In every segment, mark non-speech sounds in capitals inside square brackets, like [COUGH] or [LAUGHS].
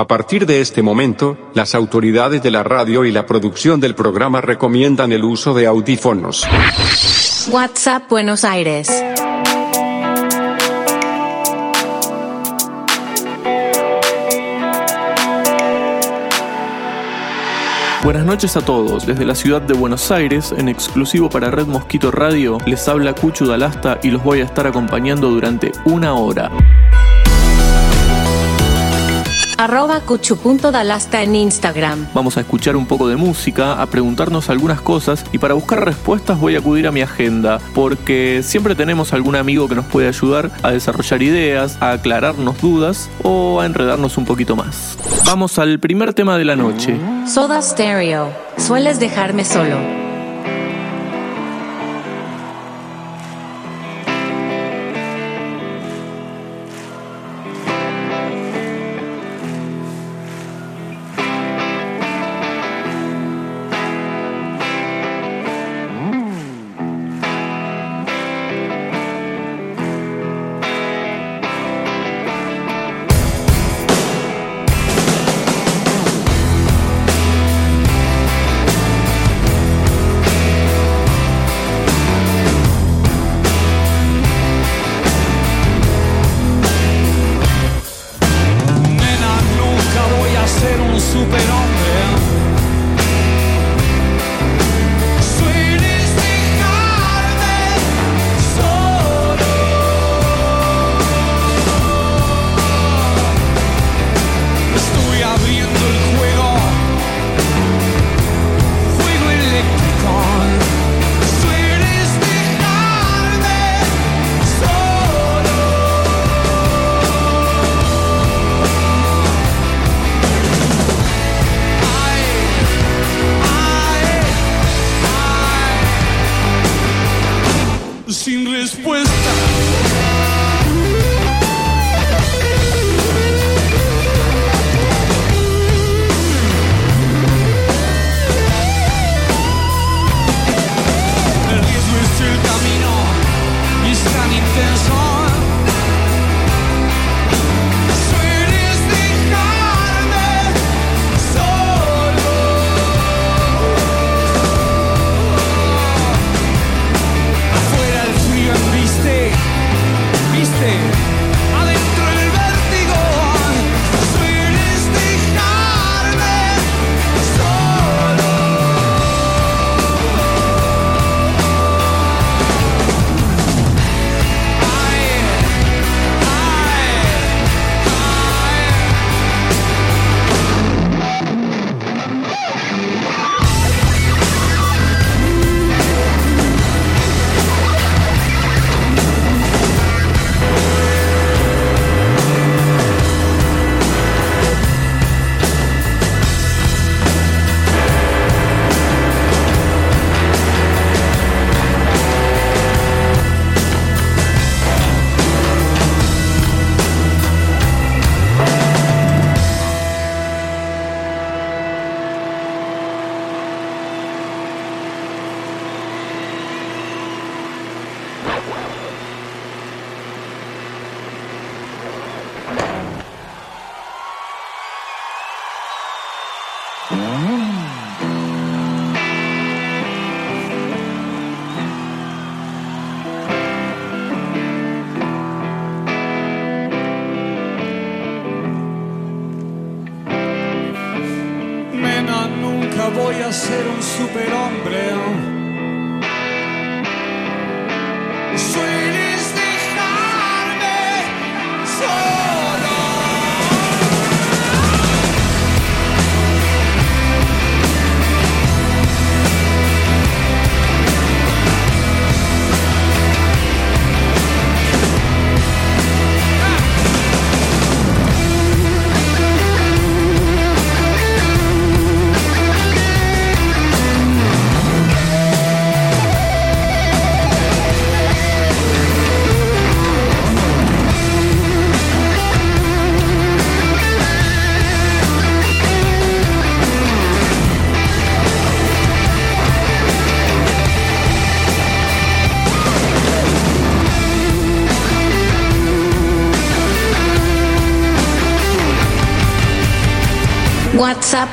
A partir de este momento, las autoridades de la radio y la producción del programa recomiendan el uso de audífonos. WhatsApp Buenos Aires. Buenas noches a todos. Desde la ciudad de Buenos Aires, en exclusivo para Red Mosquito Radio, les habla Cuchu Dalasta y los voy a estar acompañando durante una hora arroba cuchu.dalasta en Instagram. Vamos a escuchar un poco de música, a preguntarnos algunas cosas y para buscar respuestas voy a acudir a mi agenda porque siempre tenemos algún amigo que nos puede ayudar a desarrollar ideas, a aclararnos dudas o a enredarnos un poquito más. Vamos al primer tema de la noche. Soda Stereo. Sueles dejarme solo.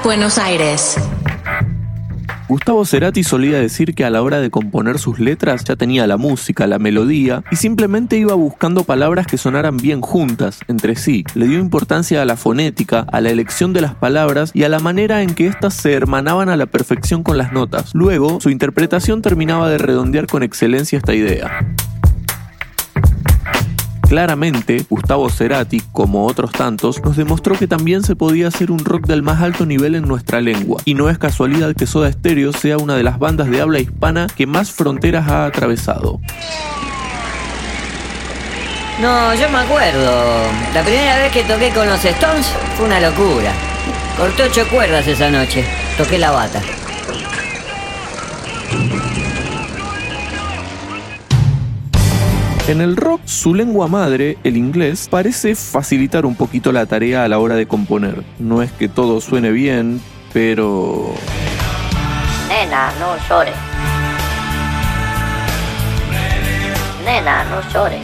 Buenos Aires. Gustavo Cerati solía decir que a la hora de componer sus letras ya tenía la música, la melodía y simplemente iba buscando palabras que sonaran bien juntas, entre sí. Le dio importancia a la fonética, a la elección de las palabras y a la manera en que éstas se hermanaban a la perfección con las notas. Luego, su interpretación terminaba de redondear con excelencia esta idea. Claramente, Gustavo Cerati, como otros tantos, nos demostró que también se podía hacer un rock del más alto nivel en nuestra lengua, y no es casualidad que Soda Stereo sea una de las bandas de habla hispana que más fronteras ha atravesado. No, yo me acuerdo. La primera vez que toqué con los Stones fue una locura. Corté ocho cuerdas esa noche. Toqué la bata. En el rock, su lengua madre, el inglés, parece facilitar un poquito la tarea a la hora de componer. No es que todo suene bien, pero... Nena, no llores. Nena, no llores.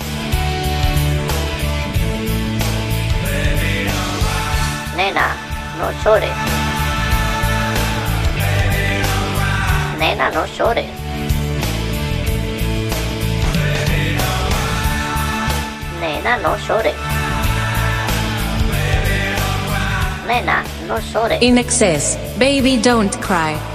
Nena, no llores. Nena, no llores. Nena, no llores. Nena, no. In excess, baby don't cry.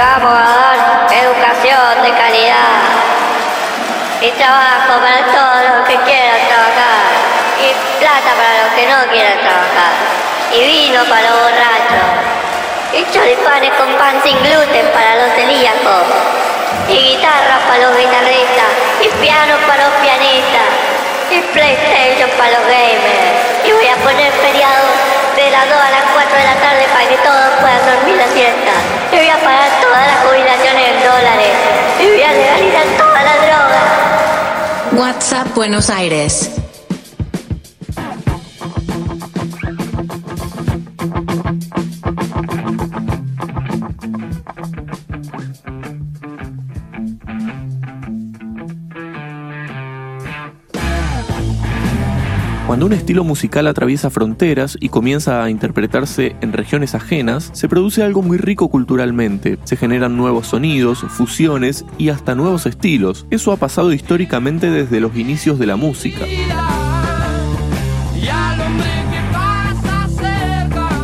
Vamos a dar educación de calidad y trabajo para todos los que quieran trabajar y plata para los que no quieran trabajar y vino para los borrachos y choripanes con pan sin gluten para los celíacos y guitarras para los guitarristas y piano para los pianistas y PlayStation para los gamers. Y voy a poner feriado de las 2 a las 4 de la tarde para que todos puedan dormir la siesta. Y voy a pagar todas las jubilaciones en dólares. Y voy a legalizar todas las drogas. WhatsApp Buenos Aires. Cuando un estilo musical atraviesa fronteras y comienza a interpretarse en regiones ajenas, se produce algo muy rico culturalmente. Se generan nuevos sonidos, fusiones y hasta nuevos estilos. Eso ha pasado históricamente desde los inicios de la música.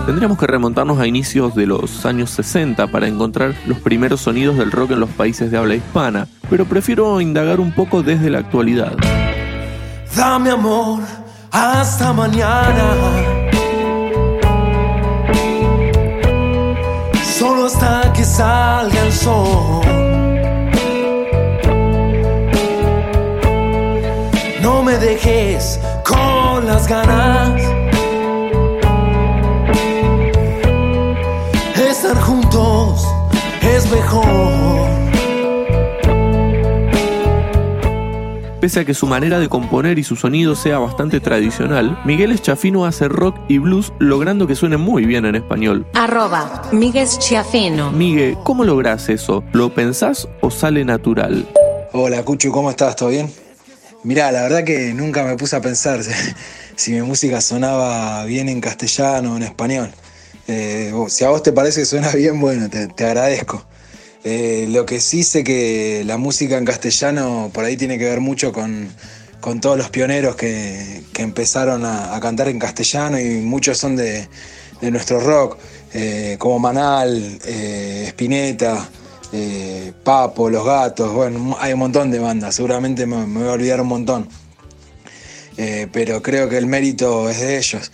Tendríamos que remontarnos a inicios de los años 60 para encontrar los primeros sonidos del rock en los países de habla hispana, pero prefiero indagar un poco desde la actualidad. Dame amor hasta mañana. Solo hasta que salga el sol. No me dejes con las ganas. Estar juntos es mejor. Pese a que su manera de componer y su sonido sea bastante tradicional, Miguel Eschafino hace rock y blues logrando que suene muy bien en español. Arroba Miguel Chiafino. Migue, ¿cómo lográs eso? ¿Lo pensás o sale natural? Hola Cuchu, ¿cómo estás? ¿Todo bien? Mirá, la verdad que nunca me puse a pensar [LAUGHS] si mi música sonaba bien en castellano o en español. Eh, si a vos te parece que suena bien, bueno, te, te agradezco. Eh, lo que sí sé que la música en castellano por ahí tiene que ver mucho con, todos los pioneros que, empezaron a, cantar en castellano y muchos son de, de nuestro rock, eh, como Manal, eh, Spinetta, Papo, Los Gatos, bueno, hay un montón de bandas, seguramente me, me voy a olvidar un montón, pero creo que el mérito es de ellos.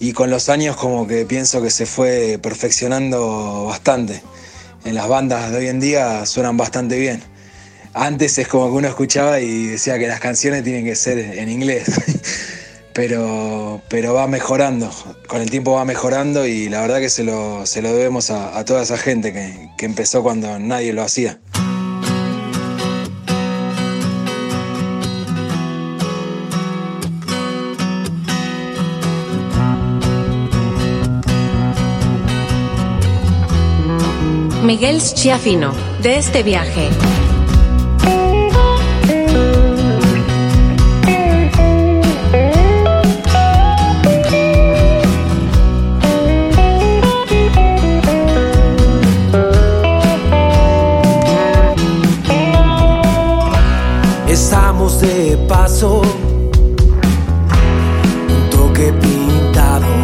Y con los años como que pienso que se fue perfeccionando bastante en las bandas de hoy en día suenan bastante bien. Antes es como que uno escuchaba y decía que las canciones tienen que ser en inglés, [LAUGHS] pero, pero va mejorando, con el tiempo va mejorando y la verdad que se lo, se lo debemos a, a toda esa gente que, que empezó cuando nadie lo hacía. Miguel Schiafino, de este viaje. Estamos de paso, un toque pintados.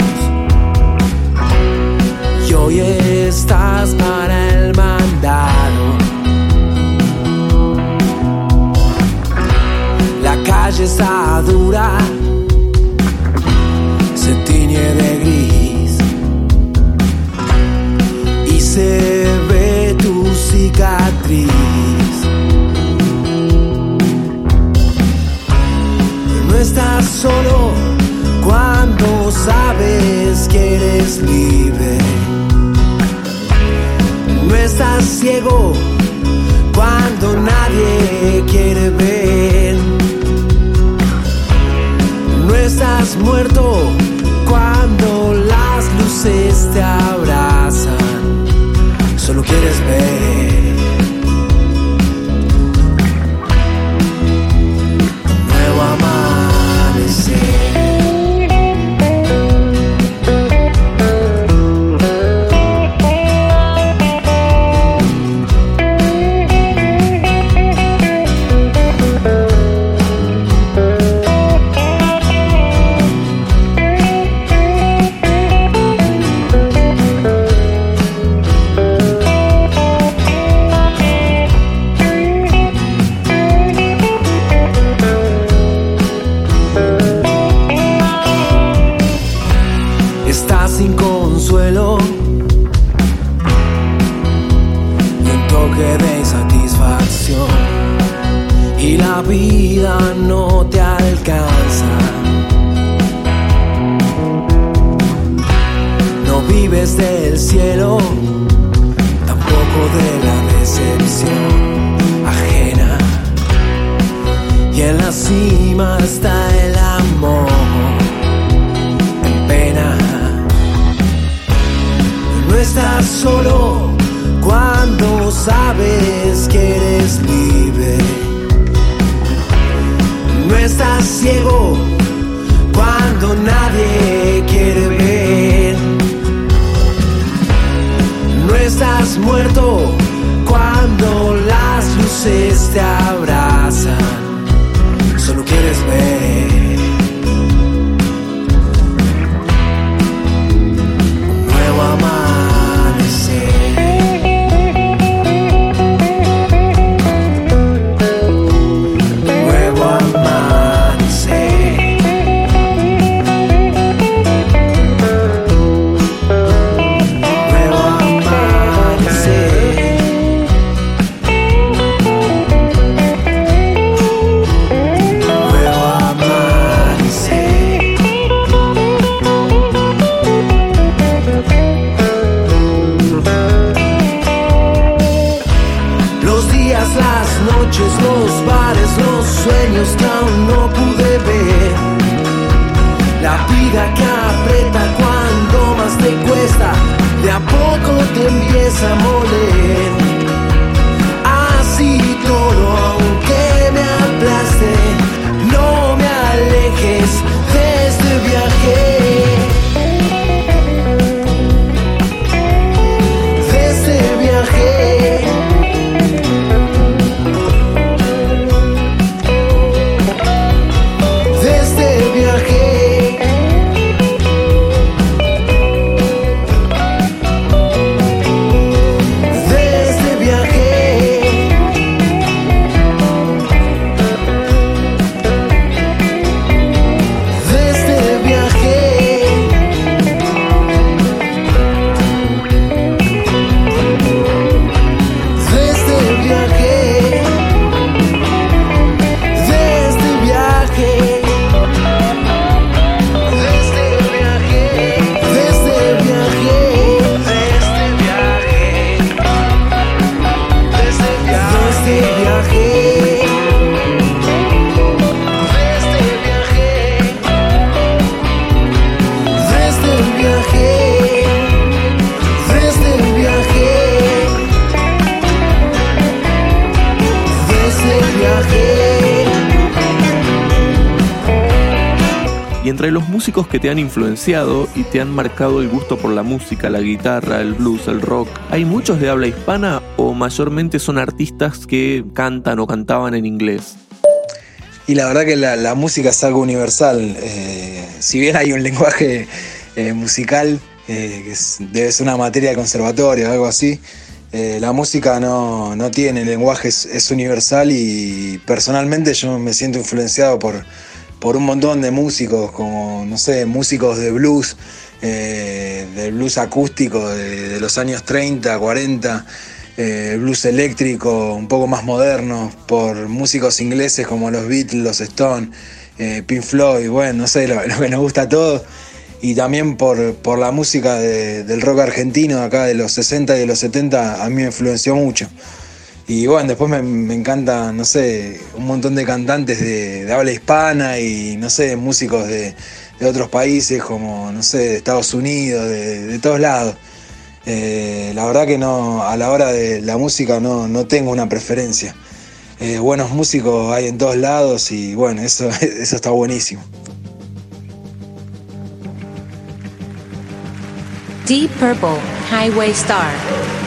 Solo cuando sabes que eres ciego cuando que te han influenciado y te han marcado el gusto por la música, la guitarra, el blues, el rock, ¿hay muchos de habla hispana o mayormente son artistas que cantan o cantaban en inglés? Y la verdad que la, música es algo universal. eh, si bien hay un lenguaje eh, musical, eh, que es- debe ser una materia de conservatorio o algo así, la música no, no tiene lenguaje, es universal y personalmente yo me siento influenciado por, por un montón de músicos, como, no sé, músicos de blues, eh, del blues acústico de, los años 30, 40, eh, blues eléctrico un poco más moderno, por músicos ingleses como los Beatles, los Stones, eh, Pink Floyd, bueno, no sé, lo, [LAUGHS] que nos gusta a todos. Y también por, por la música de- del rock argentino acá de los 60 y de los 70, a mí me influenció mucho. Y bueno, después me, me encanta, no sé, un montón de cantantes de, habla hispana y, no sé, músicos de, de otros países como, no sé, de Estados Unidos, de, de todos lados. Eh, la verdad que no, a la hora de la música no, no tengo una preferencia. Eh, buenos músicos hay en todos lados y bueno, eso, [LAUGHS] eso está buenísimo. Deep Purple, Highway Star.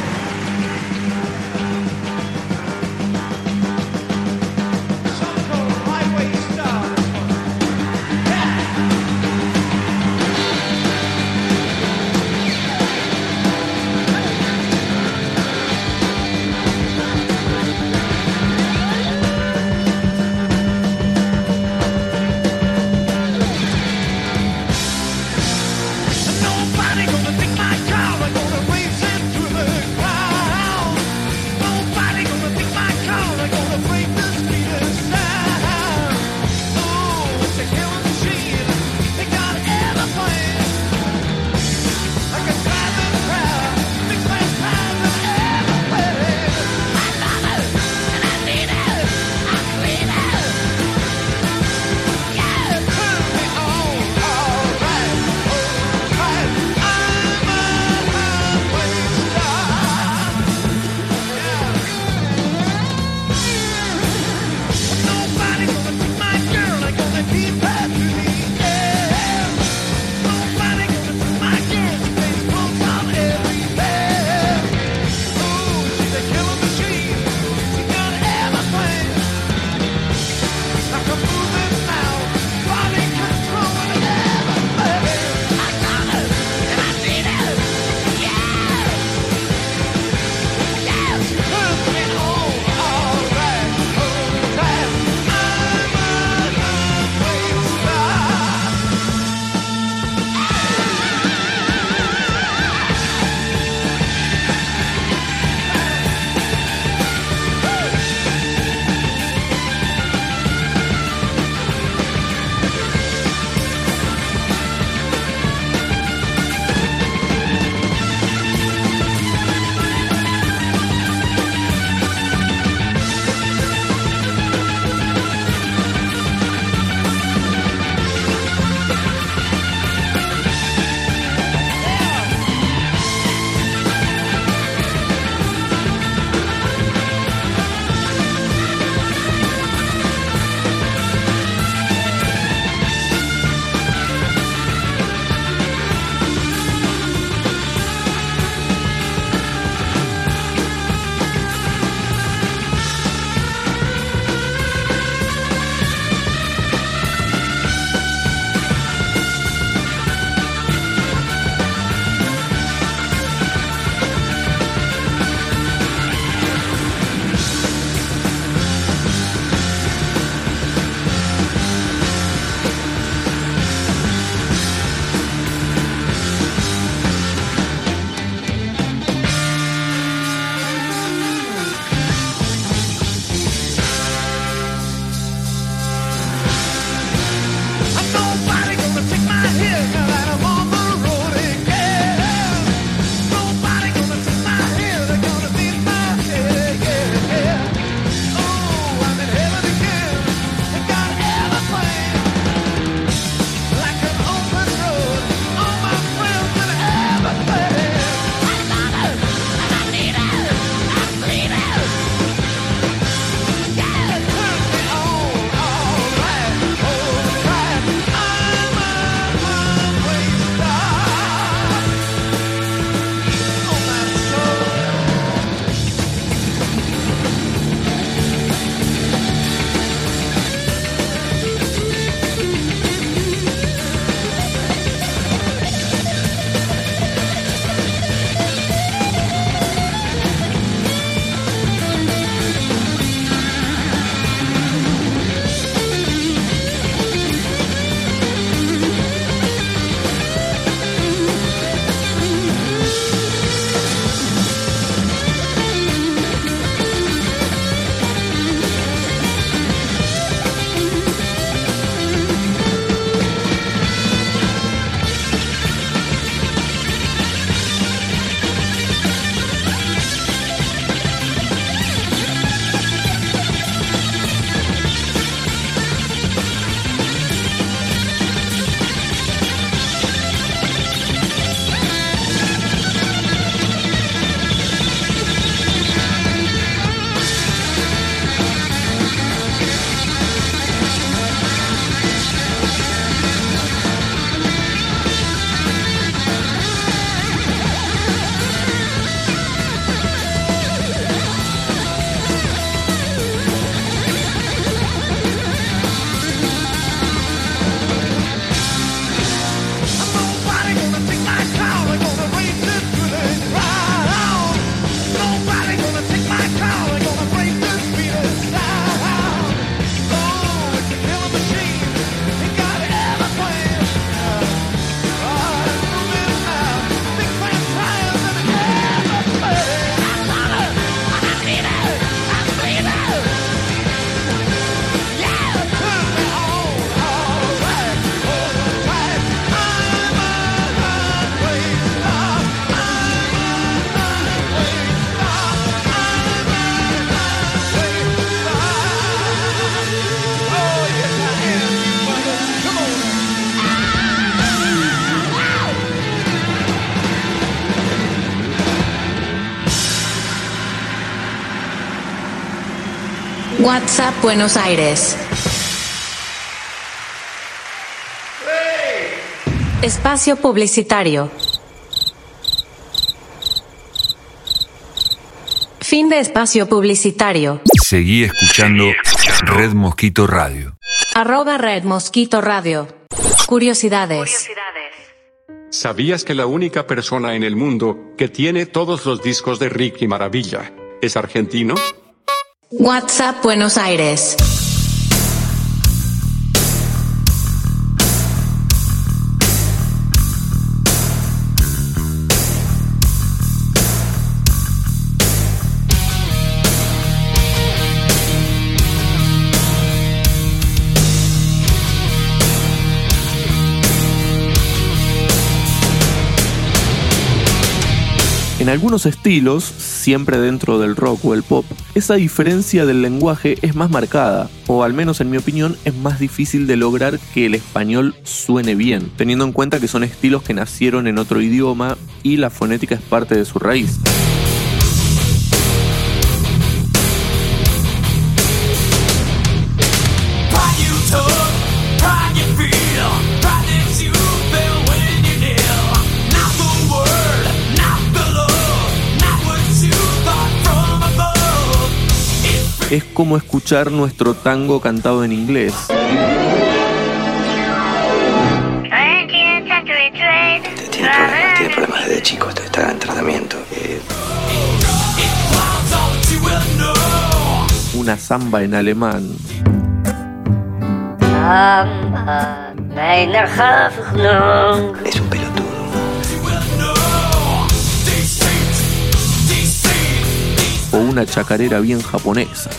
WhatsApp Buenos Aires. Espacio publicitario. Fin de espacio publicitario. Seguí escuchando Red Mosquito Radio. Arroba Red Mosquito Radio. Curiosidades. ¿Sabías que la única persona en el mundo que tiene todos los discos de Ricky Maravilla es argentino? WhatsApp Buenos Aires. En algunos estilos, siempre dentro del rock o el pop, esa diferencia del lenguaje es más marcada, o al menos en mi opinión es más difícil de lograr que el español suene bien, teniendo en cuenta que son estilos que nacieron en otro idioma y la fonética es parte de su raíz. Es como escuchar nuestro tango cantado en inglés. Tiene problemas, tiene problemas desde chico, está en tratamiento. Eh, Una samba en alemán. es una chacarera bien japonesa.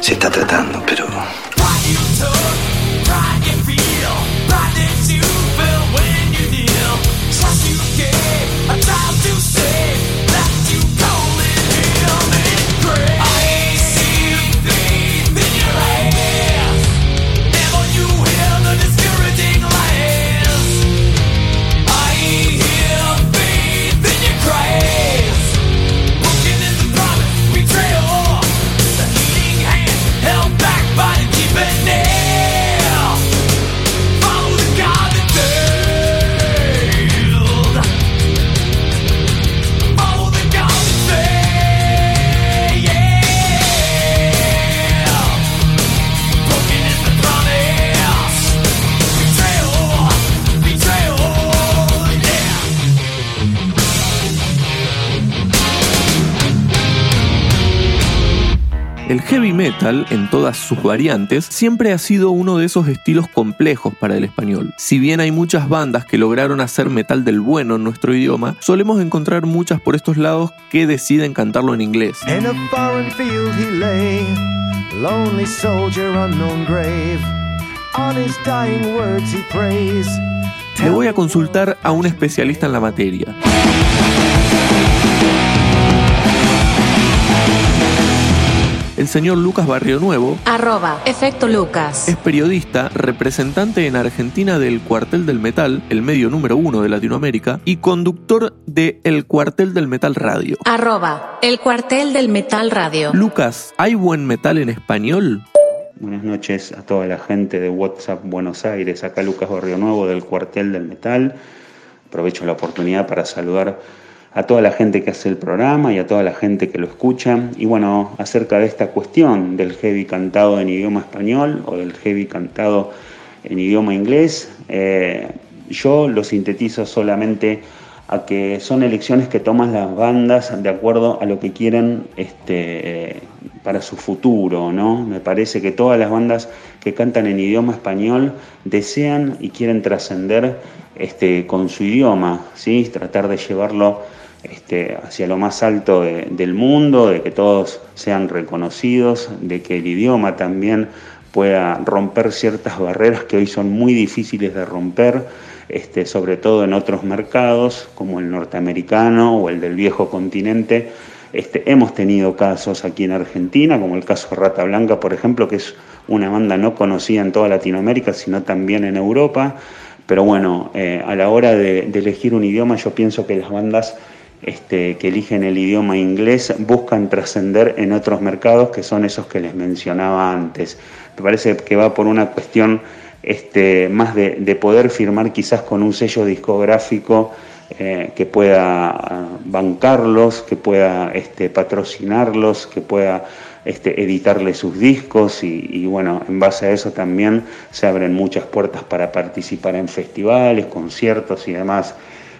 Se está tratando, pero El heavy metal, en todas sus variantes, siempre ha sido uno de esos estilos complejos para el español. Si bien hay muchas bandas que lograron hacer metal del bueno en nuestro idioma, solemos encontrar muchas por estos lados que deciden cantarlo en inglés. In a foreign field he lay, lonely soldier, unknown grave. On his dying words he prays. Le voy a consultar a un especialista en la materia. El señor Lucas Barrio Nuevo Arroba Efecto Lucas. es periodista, representante en Argentina del Cuartel del Metal, el medio número uno de Latinoamérica, y conductor de El Cuartel del Metal Radio. Arroba El Cuartel del Metal Radio. Lucas, ¿hay buen metal en español? Buenas noches a toda la gente de WhatsApp Buenos Aires, acá Lucas Barrio Nuevo del Cuartel del Metal. Aprovecho la oportunidad para saludar a toda la gente que hace el programa y a toda la gente que lo escucha. Y bueno, acerca de esta cuestión del heavy cantado en idioma español o del heavy cantado en idioma inglés, eh, yo lo sintetizo solamente a que son elecciones que toman las bandas de acuerdo a lo que quieren este, eh, para su futuro, ¿no? Me parece que todas las bandas que cantan en idioma español desean y quieren trascender este, con su idioma, ¿sí? Tratar de llevarlo este, hacia lo más alto de- del mundo, de que todos sean reconocidos, de que el idioma también pueda romper ciertas barreras que hoy son muy difíciles de romper, este, sobre todo en otros mercados como el norteamericano o el del viejo continente. Este, hemos tenido casos aquí en Argentina, como el caso Rata Blanca, por ejemplo, que es una banda no conocida en toda Latinoamérica, sino también en Europa. Pero bueno, eh, a la hora de elegir un idioma, yo pienso que las bandas este, que eligen el idioma inglés buscan trascender en otros mercados que son esos que les mencionaba antes. Me parece que va por una cuestión este, más de, poder firmar quizás con un sello discográfico eh, que pueda ah, bancarlos, que pueda este, patrocinarlos, que pueda este, editarle sus discos y, bueno, en base a eso también se abren muchas puertas para participar en festivales, conciertos y demás.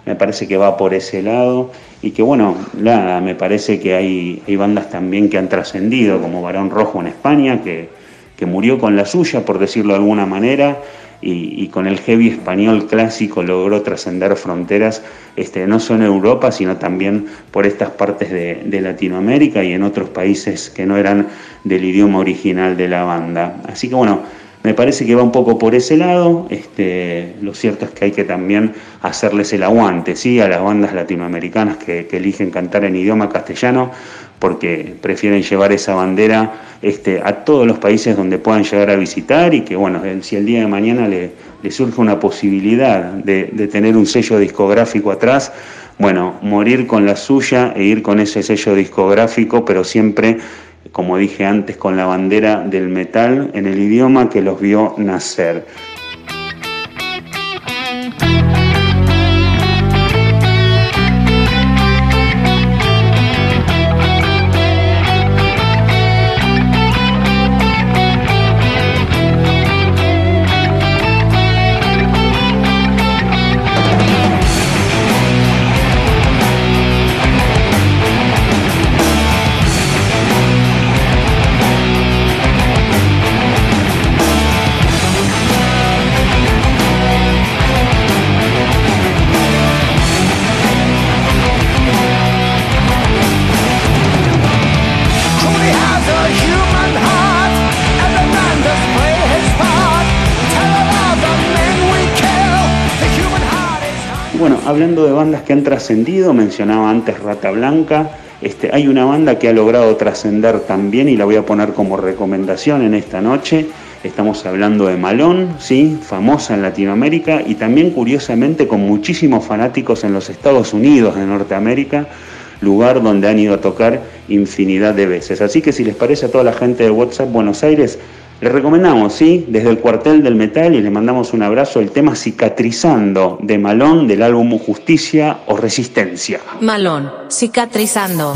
Me parece que va por ese lado y que bueno, nada, me parece que hay, hay bandas también que han trascendido, como Barón Rojo en España, que, que murió con la suya, por decirlo de alguna manera, y, con el heavy español clásico logró trascender fronteras, este, no solo en Europa, sino también por estas partes de, Latinoamérica y en otros países que no eran del idioma original de la banda. Así que bueno, me parece que va un poco por ese lado. Este, lo cierto es que hay que también hacerles el aguante ¿sí? a las bandas latinoamericanas que eligen cantar en idioma castellano, porque prefieren llevar esa bandera este, a todos los países donde puedan llegar a visitar y que, bueno, si el día de mañana le, surge una posibilidad de, tener un sello discográfico atrás, bueno, morir con la suya e ir con ese sello discográfico, pero siempre, como dije antes, con la bandera del metal en el idioma que los vio nacer. Hablando de bandas que han trascendido, mencionaba antes Rata Blanca, este, hay una banda que ha logrado trascender también y la voy a poner como recomendación en esta noche. Estamos hablando de Malón, ¿sí? famosa en Latinoamérica y también curiosamente con muchísimos fanáticos en los Estados Unidos de Norteamérica, lugar donde han ido a tocar infinidad de veces. Así que si les parece a toda la gente de WhatsApp Buenos Aires, le recomendamos, ¿sí? Desde el cuartel del metal y le mandamos un abrazo el tema Cicatrizando de Malón del álbum Justicia o Resistencia. Malón, Cicatrizando.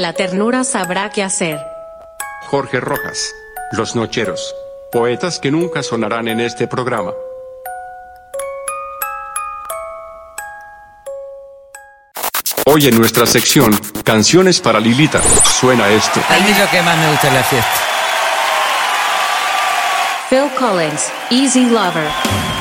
la ternura sabrá qué hacer. Jorge Rojas. Los Nocheros. Poetas que nunca sonarán en este programa. Hoy en nuestra sección, Canciones para Lilita, suena esto. A mí lo que más me gusta de la fiesta. Phil Collins, Easy Lover.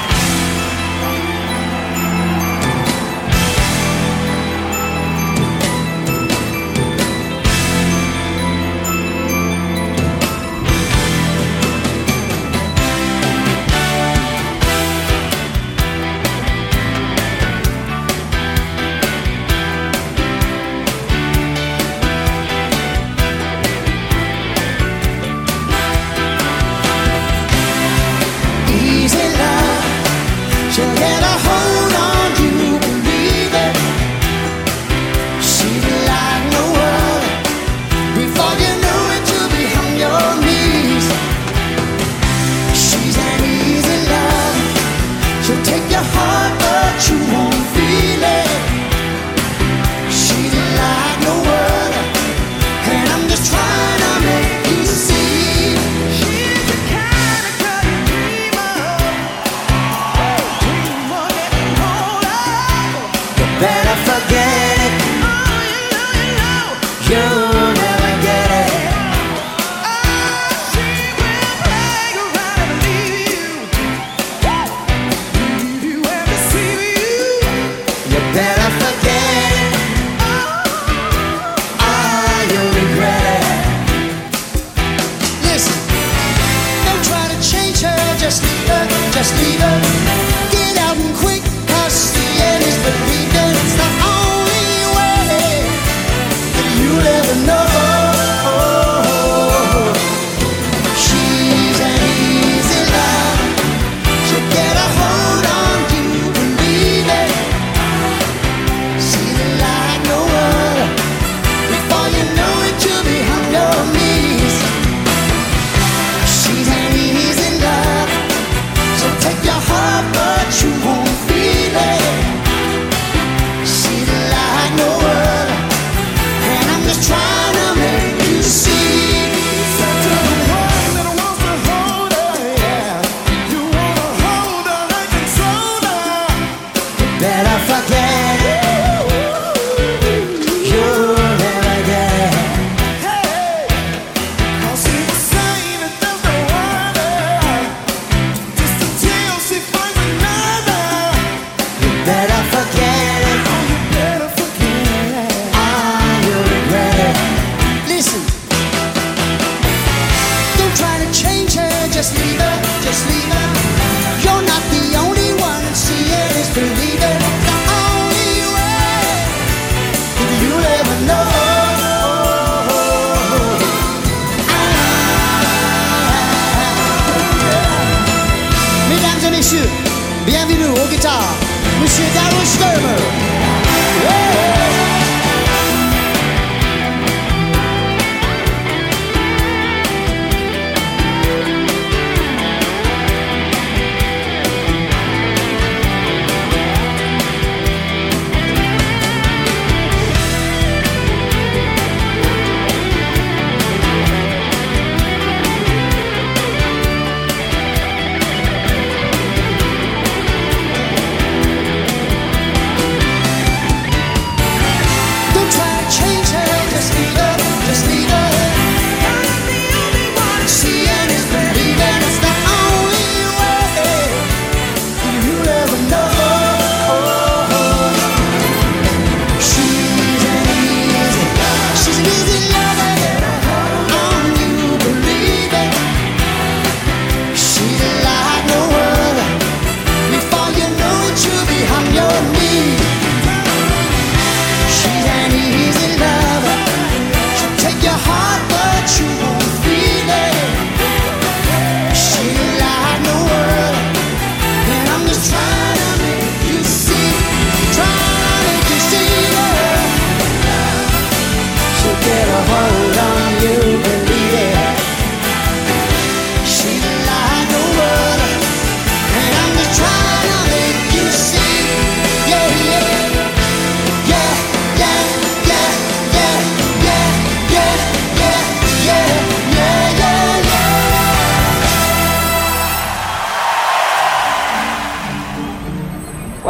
day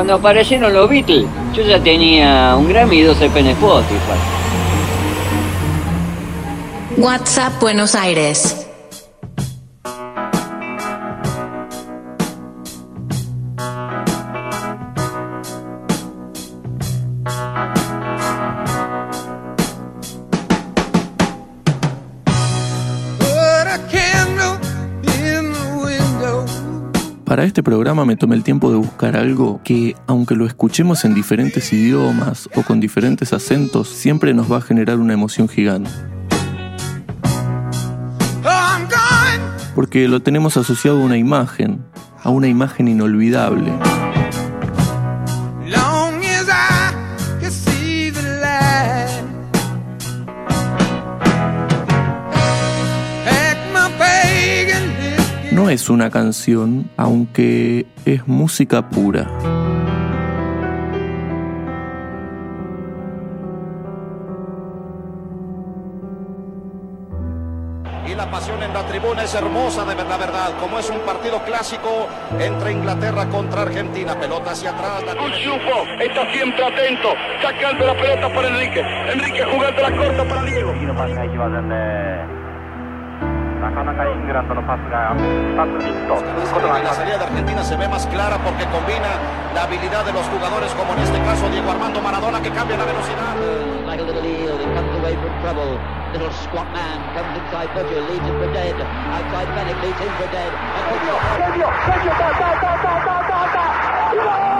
Cuando aparecieron los Beatles, yo ya tenía un Grammy y dos EP Spotify. WhatsApp Buenos Aires. Para este programa me tomé el tiempo de buscar algo que, aunque lo escuchemos en diferentes idiomas o con diferentes acentos, siempre nos va a generar una emoción gigante. Porque lo tenemos asociado a una imagen, a una imagen inolvidable. No es una canción, aunque es música pura. Y la pasión en la tribuna es hermosa de verdad, verdad. Como es un partido clásico entre Inglaterra contra Argentina. Pelota hacia atrás. La tiene- está siempre atento, sacando la pelota para Enrique. Enrique jugando la corta para Diego. なかなかイングランドのパスが2つミスということがあり La ます。 salida de Argentina se ve más clara porque combina la habilidad de los jugadores, como en este caso Diego Armando Maradona, que cambia la velocidad. Like a little eel, he comes away from trouble. Little squat man comes inside Butcher, leads him for dead. Outside Bennett leads him for dead. And Butcher. Bien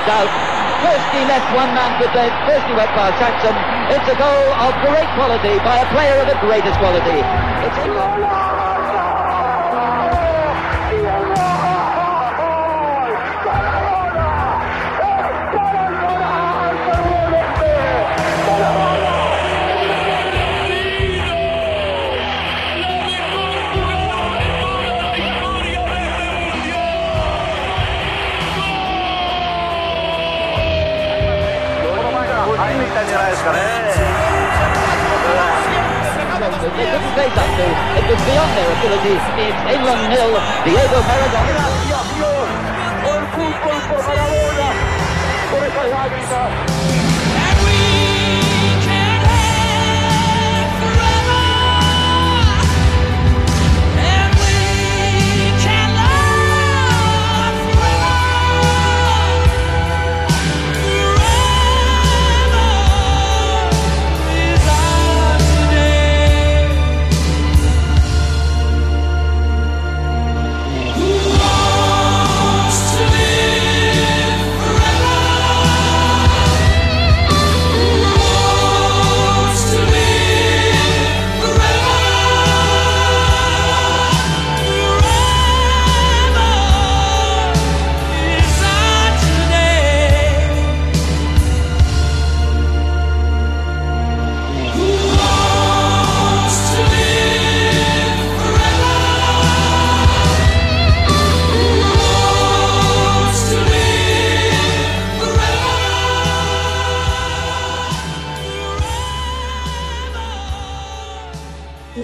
40 yards out. First he left one man for dead. First he went past Saxon. It's a goal of great quality by a player of the greatest quality. It's a They couldn't face up to. It was beyond their ability. It's England nil. Diego Maradona.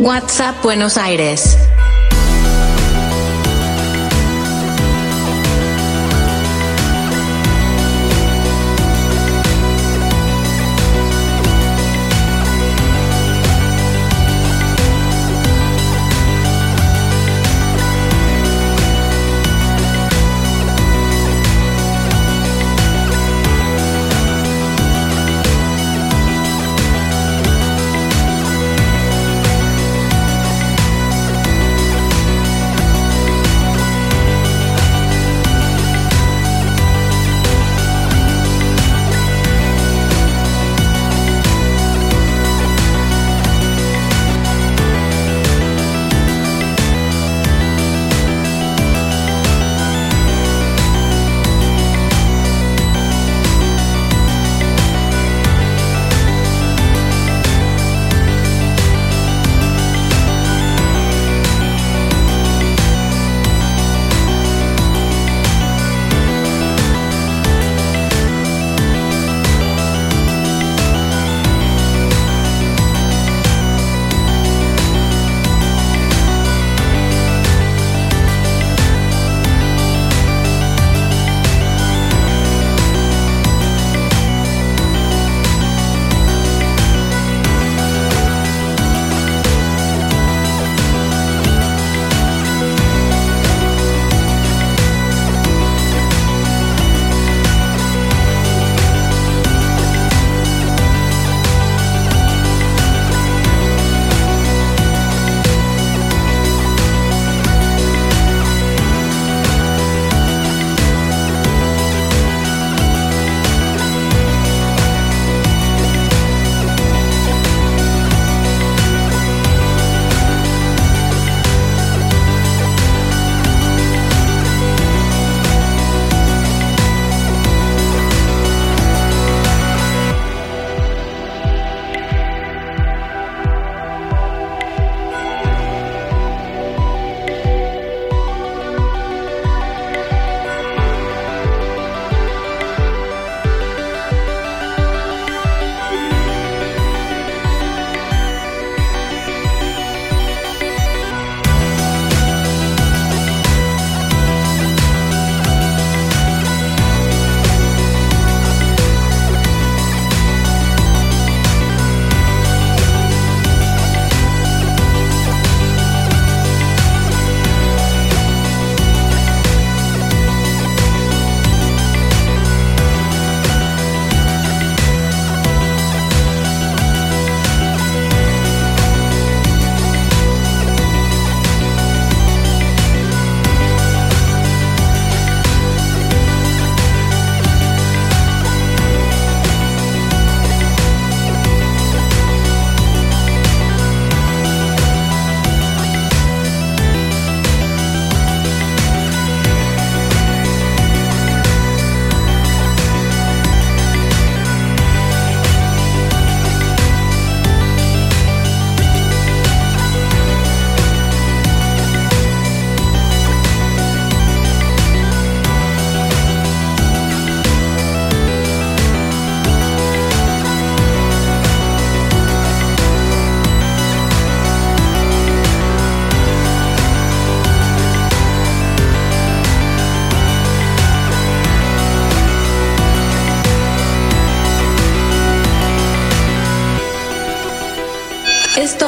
WhatsApp Buenos Aires.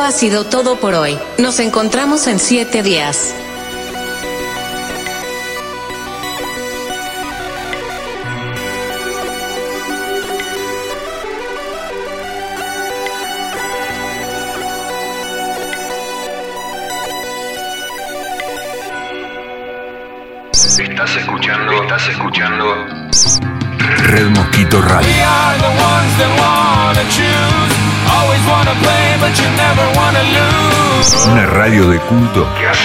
Ha sido todo por hoy. Nos encontramos en siete días. Una